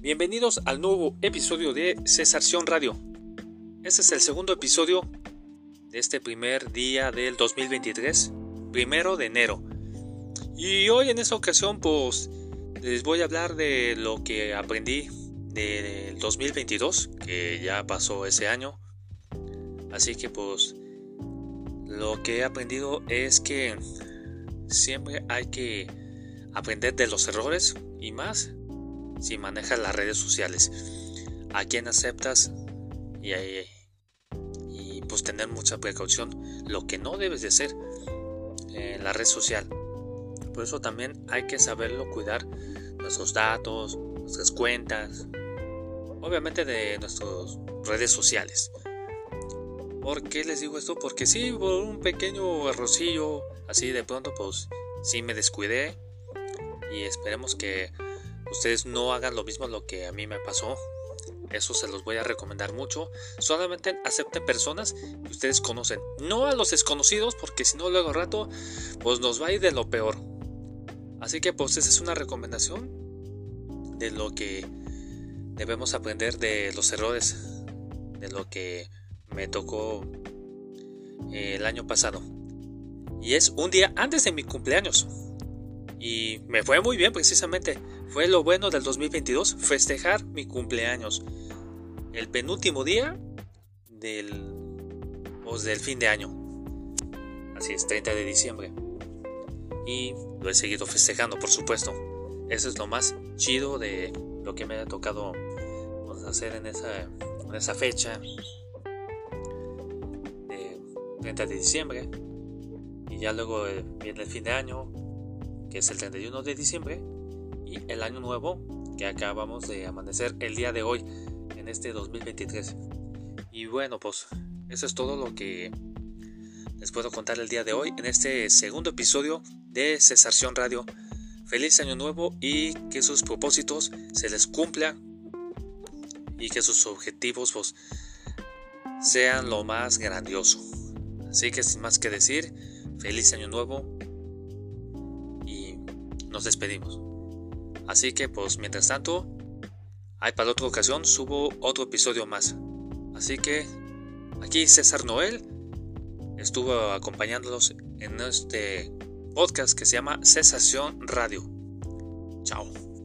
Bienvenidos al nuevo episodio de Cesarción Radio. Este es el segundo episodio de este primer día del 2023, primero de enero. Y hoy en esta ocasión pues les voy a hablar de lo que aprendí del 2022, que ya pasó ese año. Así que pues lo que he aprendido es que siempre hay que aprender de los errores y más si manejas las redes sociales. A quién aceptas y, y pues tener mucha precaución. Lo que no debes de hacer en la red social. Por eso también hay que saberlo cuidar nuestros datos, nuestras cuentas, obviamente de nuestras redes sociales. ¿Por qué les digo esto? Porque si por un pequeño errorcillo, así de pronto, pues sí me descuidé. Y esperemos que ustedes no hagan lo mismo lo que a mí me pasó. Eso se los voy a recomendar mucho. Solamente acepten personas que ustedes conocen. No a los desconocidos, porque si no, luego rato, pues nos va a ir de lo peor. Así que pues esa es una recomendación de lo que debemos aprender de los errores, de lo que me tocó eh, el año pasado. Y es un día antes de mi cumpleaños. Y me fue muy bien precisamente. Fue lo bueno del 2022, festejar mi cumpleaños. El penúltimo día del, pues, del fin de año. Así es, 30 de diciembre. Y lo he seguido festejando, por supuesto. Eso es lo más chido de lo que me ha tocado pues, hacer en esa, en esa fecha. De 30 de diciembre. Y ya luego eh, viene el fin de año, que es el 31 de diciembre, y el año nuevo que acabamos de amanecer el día de hoy, en este 2023. Y bueno, pues eso es todo lo que les puedo contar el día de hoy en este segundo episodio de Cesarción Radio. Feliz año nuevo y que sus propósitos se les cumplan y que sus objetivos pues, sean lo más grandioso. Así que sin más que decir, feliz año nuevo nos despedimos. Así que pues mientras tanto, hay para otra ocasión subo otro episodio más. Así que aquí César Noel estuvo acompañándolos en este podcast que se llama Cesación Radio. Chao.